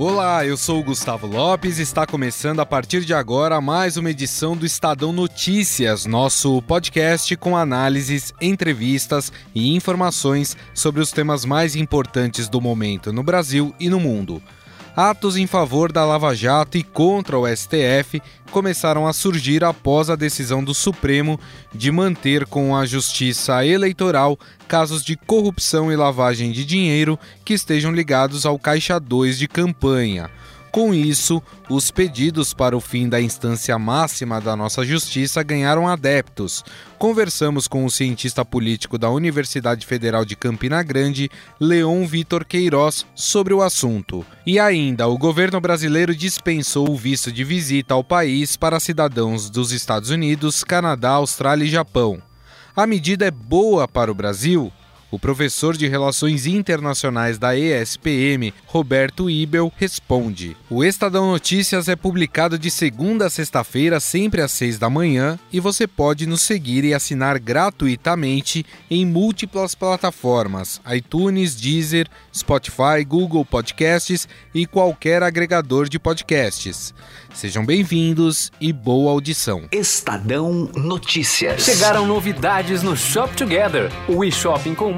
Olá, eu sou o Gustavo Lopes e está começando a partir de agora mais uma edição do Estadão Notícias, nosso podcast com análises, entrevistas e informações sobre os temas mais importantes do momento no Brasil e no mundo. Atos em favor da Lava Jato e contra o STF começaram a surgir após a decisão do Supremo de manter com a Justiça Eleitoral casos de corrupção e lavagem de dinheiro que estejam ligados ao Caixa 2 de campanha. Com isso, os pedidos para o fim da instância máxima da nossa justiça ganharam adeptos. Conversamos com o cientista político da Universidade Federal de Campina Grande, Leon Vitor Queiroz, sobre o assunto. E ainda, o governo brasileiro dispensou o visto de visita ao país para cidadãos dos Estados Unidos, Canadá, Austrália e Japão. A medida é boa para o Brasil? O professor de Relações Internacionais da ESPM, Roberto Ibel, responde. O Estadão Notícias é publicado de segunda a sexta-feira, sempre às seis da manhã, e você pode nos seguir e assinar gratuitamente em múltiplas plataformas: iTunes, Deezer, Spotify, Google Podcasts e qualquer agregador de podcasts. Sejam bem-vindos e boa audição. Estadão Notícias. Chegaram novidades no Shop Together, o e-shopping com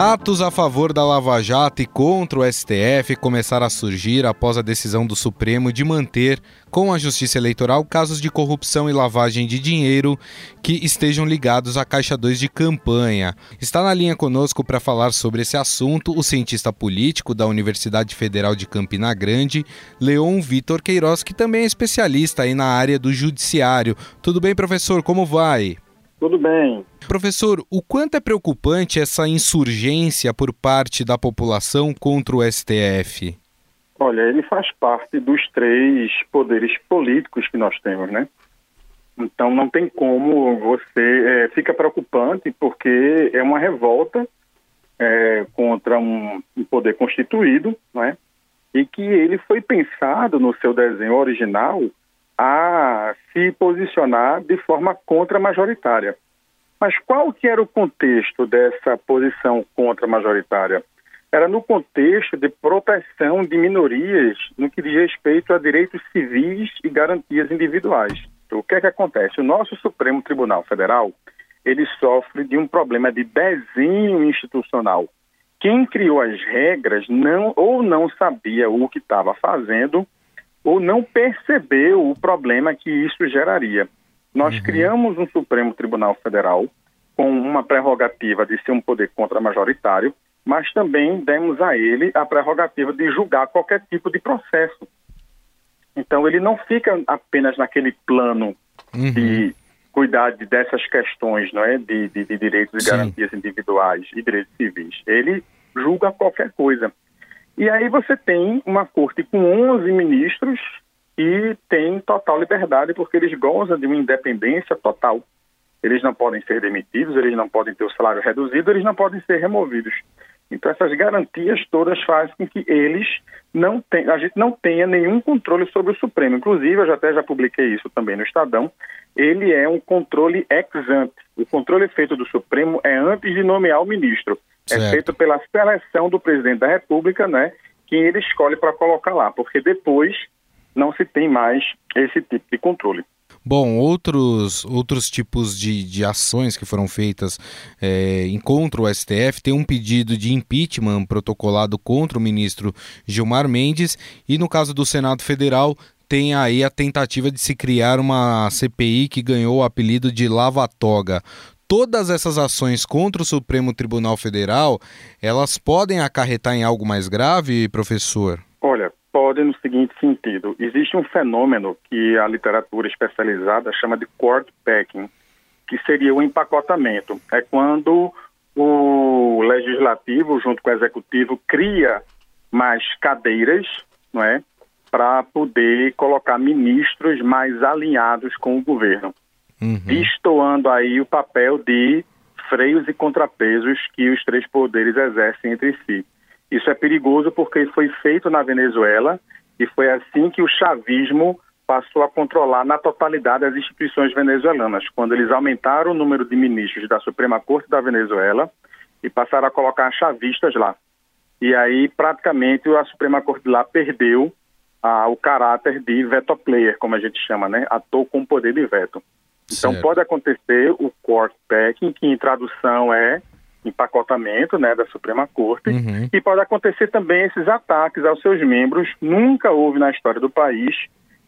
Atos a favor da Lava Jato e contra o STF começaram a surgir após a decisão do Supremo de manter, com a Justiça Eleitoral, casos de corrupção e lavagem de dinheiro que estejam ligados à Caixa 2 de campanha. Está na linha conosco para falar sobre esse assunto o cientista político da Universidade Federal de Campina Grande, Leon Vitor Queiroz, que também é especialista aí na área do judiciário. Tudo bem, professor? Como vai? Tudo bem. Professor, o quanto é preocupante essa insurgência por parte da população contra o STF? Olha, ele faz parte dos três poderes políticos que nós temos, né? Então não tem como você. É, fica preocupante porque é uma revolta é, contra um, um poder constituído, né? E que ele foi pensado no seu desenho original a se posicionar de forma contra-majoritária. Mas qual que era o contexto dessa posição contra-majoritária? Era no contexto de proteção de minorias no que diz respeito a direitos civis e garantias individuais. Então, o que é que acontece? O nosso Supremo Tribunal Federal, ele sofre de um problema de desenho institucional. Quem criou as regras não ou não sabia o que estava fazendo ou não percebeu o problema que isso geraria. Nós uhum. criamos um Supremo Tribunal Federal com uma prerrogativa de ser um poder contra-majoritário, mas também demos a ele a prerrogativa de julgar qualquer tipo de processo. Então, ele não fica apenas naquele plano uhum. de cuidar de, dessas questões não é? de, de, de direitos e garantias individuais e direitos civis. Ele julga qualquer coisa. E aí você tem uma corte com 11 ministros e tem total liberdade porque eles gozam de uma independência total. Eles não podem ser demitidos, eles não podem ter o salário reduzido, eles não podem ser removidos. Então essas garantias todas fazem com que eles não tenham, a gente não tenha nenhum controle sobre o Supremo. Inclusive, eu já até já publiquei isso também no Estadão, ele é um controle ex ante. O controle feito do Supremo é antes de nomear o ministro. É certo. É feito pela seleção do presidente da República, né? Quem ele escolhe para colocar lá, porque depois não se tem mais esse tipo de controle. Bom, outros, outros tipos de, de ações que foram feitas é, contra o STF, tem um pedido de impeachment protocolado contra o ministro Gilmar Mendes e no caso do Senado Federal tem aí a tentativa de se criar uma CPI que ganhou o apelido de Lava Toga. Todas essas ações contra o Supremo Tribunal Federal, elas podem acarretar em algo mais grave, professor? Olha, pode no seguinte sentido. Existe um fenômeno que a literatura especializada chama de court packing, que seria o empacotamento. É quando o legislativo, junto com o executivo, cria mais cadeiras, não é, para poder colocar ministros mais alinhados com o governo, uhum. destoando aí o papel de freios e contrapesos que os três poderes exercem entre si. Isso é perigoso porque foi feito na Venezuela e foi assim que o chavismo passou a controlar na totalidade as instituições venezuelanas, quando eles aumentaram o número de ministros da Suprema Corte da Venezuela e passaram a colocar chavistas lá. E aí, praticamente, a Suprema Corte lá perdeu ah, o caráter de veto player, como a gente chama, né? Ator com poder de veto. Então, certo. pode acontecer o court packing, que em tradução é empacotamento né, da Suprema Corte, uhum. e pode acontecer também esses ataques aos seus membros. Nunca houve na história do país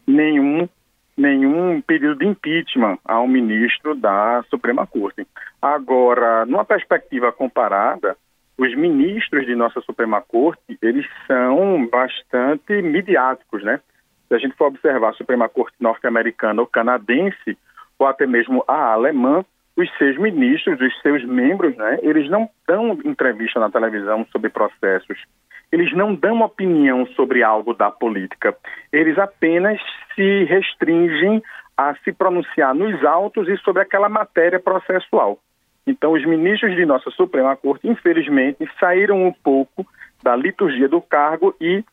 nenhum, nenhum pedido de impeachment a um ministro da Suprema Corte. Agora, numa perspectiva comparada, os ministros de nossa Suprema Corte, eles são bastante midiáticos, né? Se a gente for observar a Suprema Corte norte-americana ou canadense, ou até mesmo a alemã, os seus ministros, os seus membros, né, eles não dão entrevista na televisão sobre processos. Eles não dão opinião sobre algo da política. Eles apenas se restringem a se pronunciar nos autos e sobre aquela matéria processual. Então, os ministros de nossa Suprema Corte, infelizmente, saíram um pouco da liturgia do cargo e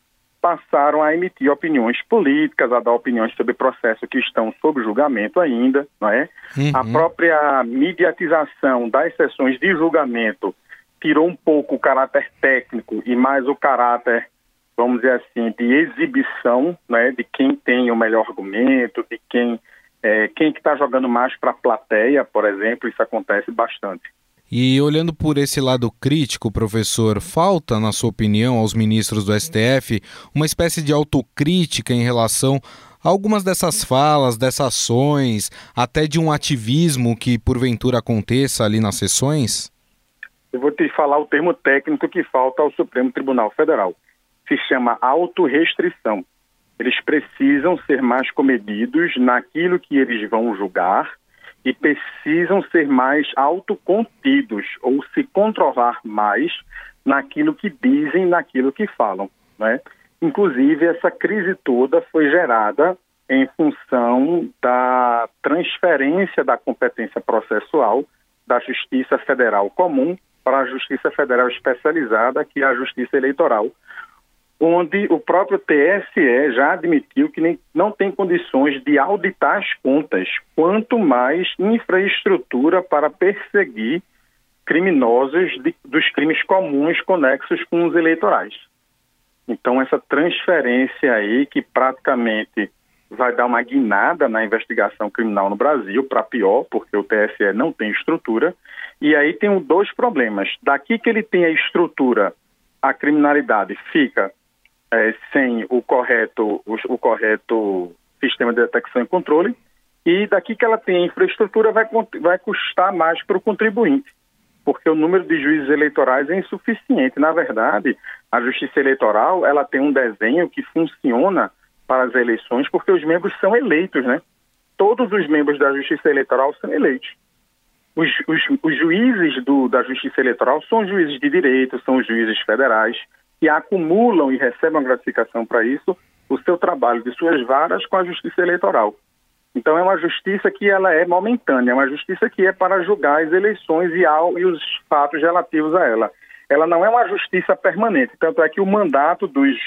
passaram a emitir opiniões políticas, a dar opiniões sobre processos que estão sob julgamento ainda, não é? Uhum. A própria mediatização das sessões de julgamento tirou um pouco o caráter técnico e mais o caráter, vamos dizer assim, de exibição, né, de quem tem o melhor argumento, de quem é, quem que está jogando mais para a plateia, por exemplo, isso acontece bastante. E olhando por esse lado crítico, professor, falta, na sua opinião, aos ministros do STF uma espécie de autocrítica em relação a algumas dessas falas, dessas ações, até de um ativismo que porventura aconteça ali nas sessões? Eu vou te falar o termo técnico que falta ao Supremo Tribunal Federal. Se chama autorrestrição. Eles precisam ser mais comedidos naquilo que eles vão julgar e precisam ser mais autocontidos ou se controlar mais naquilo que dizem, naquilo que falam. Né? Inclusive, essa crise toda foi gerada em função da transferência da competência processual da Justiça Federal Comum para a Justiça Federal Especializada, que é a Justiça Eleitoral, onde o próprio TSE já admitiu que nem, não tem condições de auditar as contas, quanto mais infraestrutura para perseguir criminosos de, dos crimes comuns conexos com os eleitorais. Então, essa transferência aí, que praticamente vai dar uma guinada na investigação criminal no Brasil, para pior, porque o TSE não tem estrutura. E aí tem dois problemas. Daqui que ele tem a estrutura, a criminalidade fica é, sem o correto, o, o, correto sistema de detecção e controle, e daqui que ela tem infraestrutura vai, vai custar mais para o contribuinte, porque o número de juízes eleitorais é insuficiente. Na verdade, a Justiça Eleitoral ela tem um desenho que funciona para as eleições porque os membros são eleitos, né? Todos os membros da Justiça Eleitoral são eleitos. Os, os, os juízes do, da Justiça Eleitoral são juízes de direito, são juízes federais, que acumulam e recebem gratificação para isso o seu trabalho de suas varas com a justiça eleitoral. Então é uma justiça que ela é momentânea, é uma justiça que é para julgar as eleições e, ao, e os fatos relativos a ela. Ela não é uma justiça permanente, tanto é que o mandato dos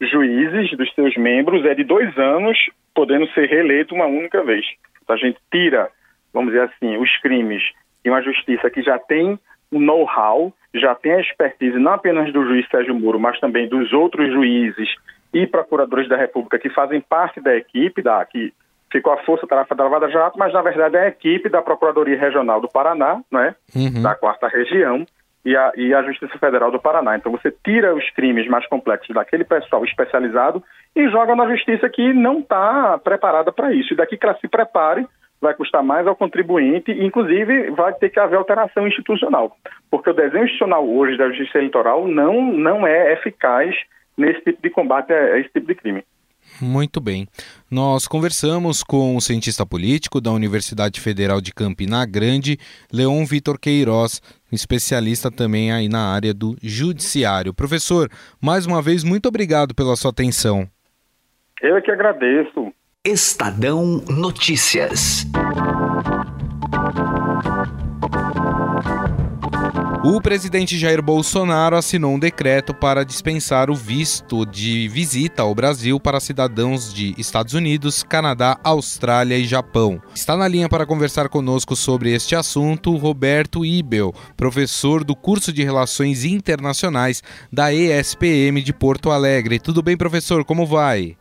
juízes, dos seus membros, é de dois anos, podendo ser reeleito uma única vez. Então a gente tira, vamos dizer assim, os crimes de uma justiça que já tem o know-how, já tem a expertise não apenas do juiz Sérgio Moro, mas também dos outros juízes e procuradores da República que fazem parte da equipe, da, que ficou a Força Tarefa da Lava Jato, mas na verdade é a equipe da Procuradoria Regional do Paraná, né, uhum. da quarta região, e a, e a Justiça Federal do Paraná. Então você tira os crimes mais complexos daquele pessoal especializado e joga na justiça que não está preparada para isso. E daqui que ela se prepare, vai custar mais ao contribuinte, inclusive vai ter que haver alteração institucional, porque o desenho institucional hoje da justiça eleitoral não, não é eficaz nesse tipo de combate a esse tipo de crime. Muito bem. Nós conversamos com o cientista político da Universidade Federal de Campina Grande, Leon Vitor Queiroz, especialista também aí na área do judiciário. Professor, mais uma vez, muito obrigado pela sua atenção. Eu é que agradeço. Estadão Notícias. O presidente Jair Bolsonaro assinou um decreto para dispensar o visto de visita ao Brasil para cidadãos de Estados Unidos, Canadá, Austrália e Japão. Está na linha para conversar conosco sobre este assunto Roberto Ibel, professor do curso de Relações Internacionais da ESPM de Porto Alegre. Tudo bem, professor? Como vai?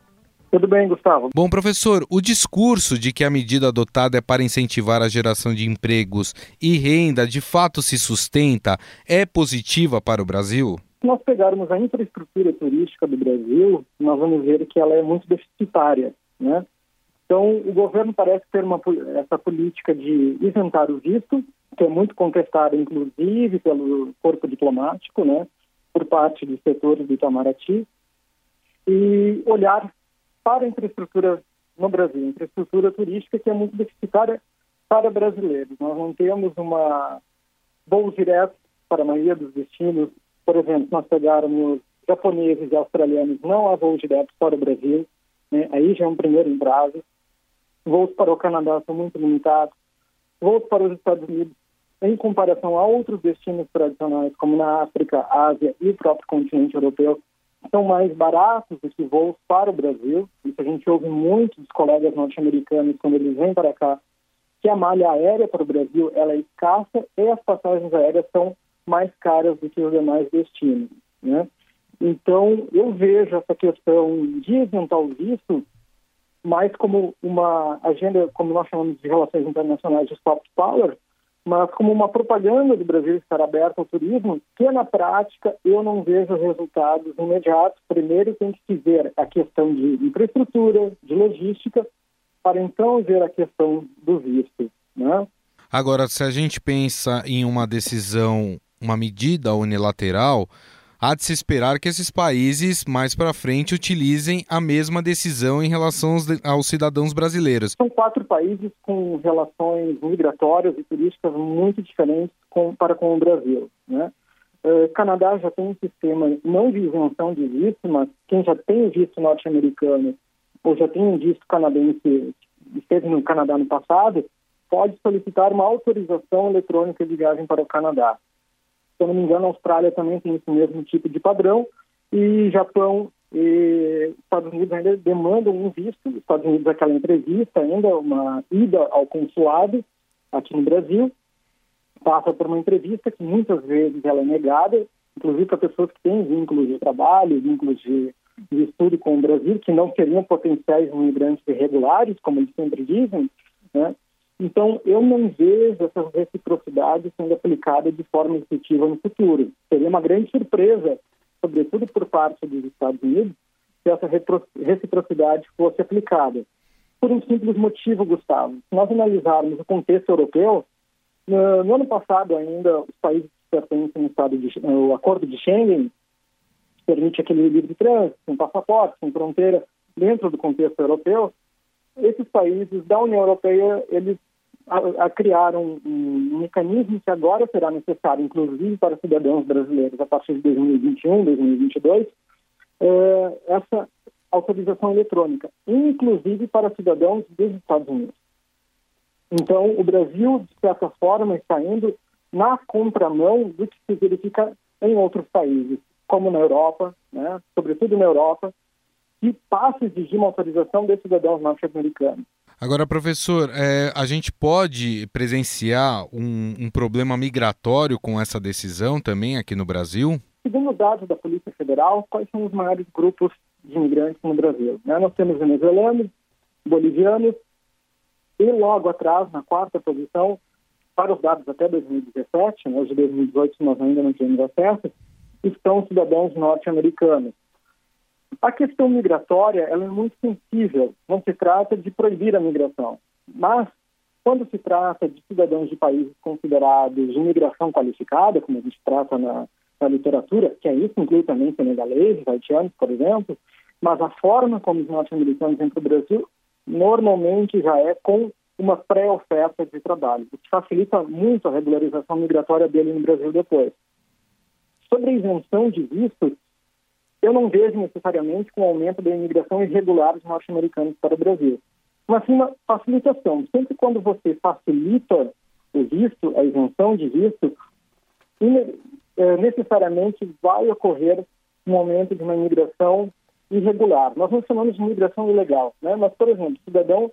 Tudo bem, Gustavo. Bom, professor, o discurso de que a medida adotada é para incentivar a geração de empregos e renda de fato se sustenta é positiva para o Brasil? Se nós pegarmos a infraestrutura turística do Brasil, nós vamos ver que ela é muito deficitária, né? Então, o governo parece ter uma, essa política de isentar o visto, que é muito contestada, inclusive, pelo corpo diplomático, né, por parte dos setores do Itamaraty, e olhar para a infraestrutura no Brasil, infraestrutura turística que é muito deficitária para brasileiros. Nós não temos uma voos diretos para a maioria dos destinos. Por exemplo, nós pegarmos japoneses e australianos, não há voos diretos para o Brasil. Né? Aí já é um primeiro entrave. Voos para o Canadá são muito limitados. Voos para os Estados Unidos, em comparação a outros destinos tradicionais, como na África, Ásia e o próprio continente europeu, são mais baratos do que voos para o Brasil. Isso a gente ouve muito dos colegas norte-americanos quando eles vêm para cá, que a malha aérea para o Brasil ela é escassa e as passagens aéreas são mais caras do que os demais destinos. Né? Então, eu vejo essa questão de isentar o visto mais como uma agenda, como nós chamamos de relações internacionais de soft power, mas como uma propaganda do Brasil estar aberto ao turismo, que na prática eu não vejo resultados imediatos. Primeiro tem que ver a questão de infraestrutura, de logística, para então ver a questão do visto. Né? Agora, se a gente pensa em uma decisão, uma medida unilateral, há de se esperar que esses países mais para frente utilizem a mesma decisão em relação aos, aos, cidadãos brasileiros. São quatro países com relações migratórias e turísticas muito diferentes com, para com o Brasil. Né? Uh, Canadá já tem um sistema não de isenção de visto, mas quem já tem visto norte-americano ou já tem um visto canadense, esteve no Canadá no passado, pode solicitar uma autorização eletrônica de viagem para o Canadá. Eu não me engano, a Austrália também tem esse mesmo tipo de padrão e Japão e Estados Unidos ainda demandam um visto. Estados Unidos aquela entrevista ainda, uma ida ao consulado aqui no Brasil, passa por uma entrevista que muitas vezes ela é negada, inclusive para pessoas que têm vínculos de trabalho, vínculos de, de estudo com o Brasil, que não seriam potenciais imigrantes irregulares, como eles sempre dizem, né? Então, eu não vejo essa reciprocidade sendo aplicada de forma efetiva no futuro. Seria uma grande surpresa, sobretudo por parte dos Estados Unidos, se essa reciprocidade fosse aplicada. Por um simples motivo, Gustavo. Se nós analisarmos o contexto europeu, no, ano passado ainda, os países que pertencem ao, Acordo de Schengen permite aquele livre trânsito, sem passaporte, sem fronteira, dentro do contexto europeu, esses países da União Europeia, eles a, a criar um, um, mecanismo que agora será necessário, inclusive para cidadãos brasileiros, a partir de 2021, 2022, é, essa autorização eletrônica, inclusive para cidadãos dos Estados Unidos. Então, o Brasil, de certa forma, está indo na contramão do que se verifica em outros países, como na Europa, né, sobretudo na Europa, que passa a exigir uma autorização de cidadãos norte-americanos. Agora, professor, é, a gente pode presenciar um, um, problema migratório com essa decisão também aqui no Brasil? Segundo dados da Polícia Federal, quais são os maiores grupos de imigrantes no Brasil? Né? Nós temos venezuelanos, bolivianos e logo atrás, na quarta posição, para os dados até 2017, né, os de 2018 nós ainda não temos acesso, estão cidadãos norte-americanos. A questão migratória ela é muito sensível, não se trata de proibir a migração, mas quando se trata de cidadãos de países considerados de imigração qualificada, como a gente trata na, na literatura, que é isso inclui também senegaleses, haitianos, por exemplo, mas a forma como os norte-americanos vêm para o Brasil normalmente já é com uma pré-oferta de trabalho, o que facilita muito a regularização migratória dele no Brasil depois. Sobre a isenção de vistos, eu não vejo necessariamente com o aumento da imigração irregular dos norte-americanos para o Brasil, mas sim uma facilitação. Sempre quando você facilita o visto, a isenção de visto, é, necessariamente vai ocorrer um aumento de uma imigração irregular. Nós não chamamos de imigração ilegal, né? mas, por exemplo, o cidadão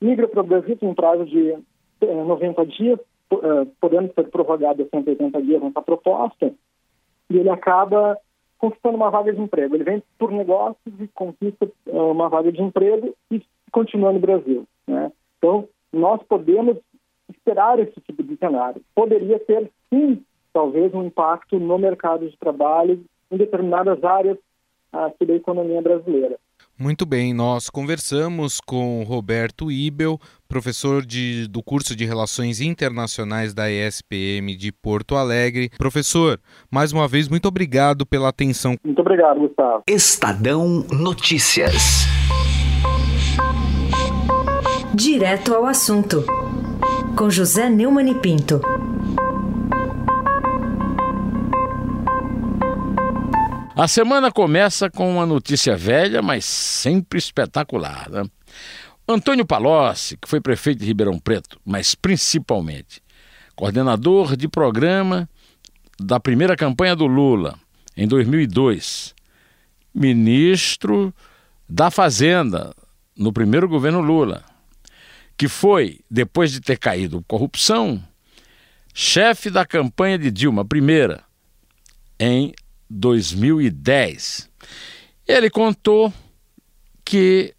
migra para o Brasil um prazo de 90 eh, dias, eh, podendo ser prorrogado a 180 dias nessa proposta, e ele acaba conquistando uma vaga de emprego. Ele vem por negócios e conquista eh, uma vaga de emprego e continua no Brasil. Né? Então, nós podemos esperar esse tipo de cenário. Poderia ter, sim, talvez um impacto no mercado de trabalho em determinadas áreas aqui da economia brasileira. Muito bem, nós conversamos com Roberto Ibel, professor de, do curso de Relações Internacionais da ESPM de Porto Alegre. Professor, mais uma vez, muito obrigado pela atenção. Muito obrigado, Gustavo. Estadão Notícias. Direto ao assunto, com José Neumann e Pinto. A semana começa com uma notícia velha, mas sempre espetacular. Né? Antônio Palocci, que foi prefeito de Ribeirão Preto, mas principalmente coordenador de programa da primeira campanha do Lula, em 2002, ministro da Fazenda no primeiro governo Lula, que foi, depois de ter caído corrupção, chefe da campanha de Dilma, primeira, em 2010. Ele contou que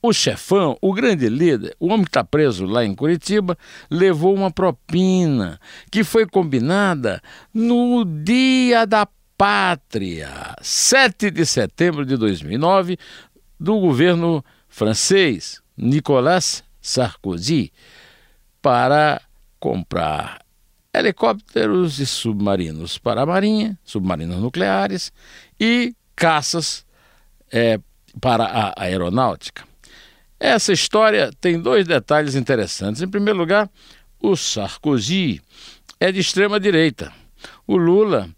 o chefão, o grande líder, o homem que está preso lá em Curitiba, levou uma propina que foi combinada no Dia da Pátria, 7 de setembro de 2009, do governo francês Nicolas Sarkozy, para comprar helicópteros e submarinos para a Marinha, submarinos nucleares e caças é, para a aeronáutica. Essa história tem dois detalhes interessantes. Em primeiro lugar, o Sarkozy é de extrema direita, o Lula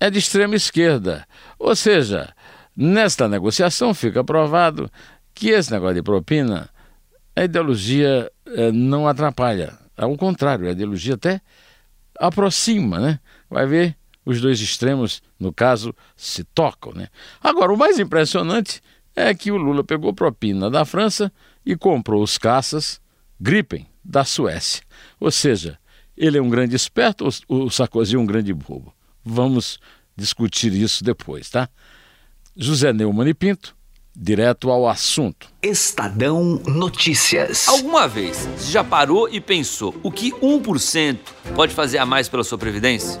é de extrema esquerda. Ou seja, nesta negociação fica provado que esse negócio de propina, a ideologia é, não atrapalha. Ao contrário, a ideologia até aproxima, né? Vai ver os dois extremos, no caso, se tocam, né? Agora, o mais impressionante é que o Lula pegou propina da França e comprou os caças Gripen da Suécia. Ou seja, ele é um grande esperto, o Sarkozy é um grande bobo. Vamos discutir isso depois, tá? José Neumann e Pinto, direto ao assunto. Estadão Notícias. Alguma vez você já parou e pensou o que 1% pode fazer a mais pela sua previdência?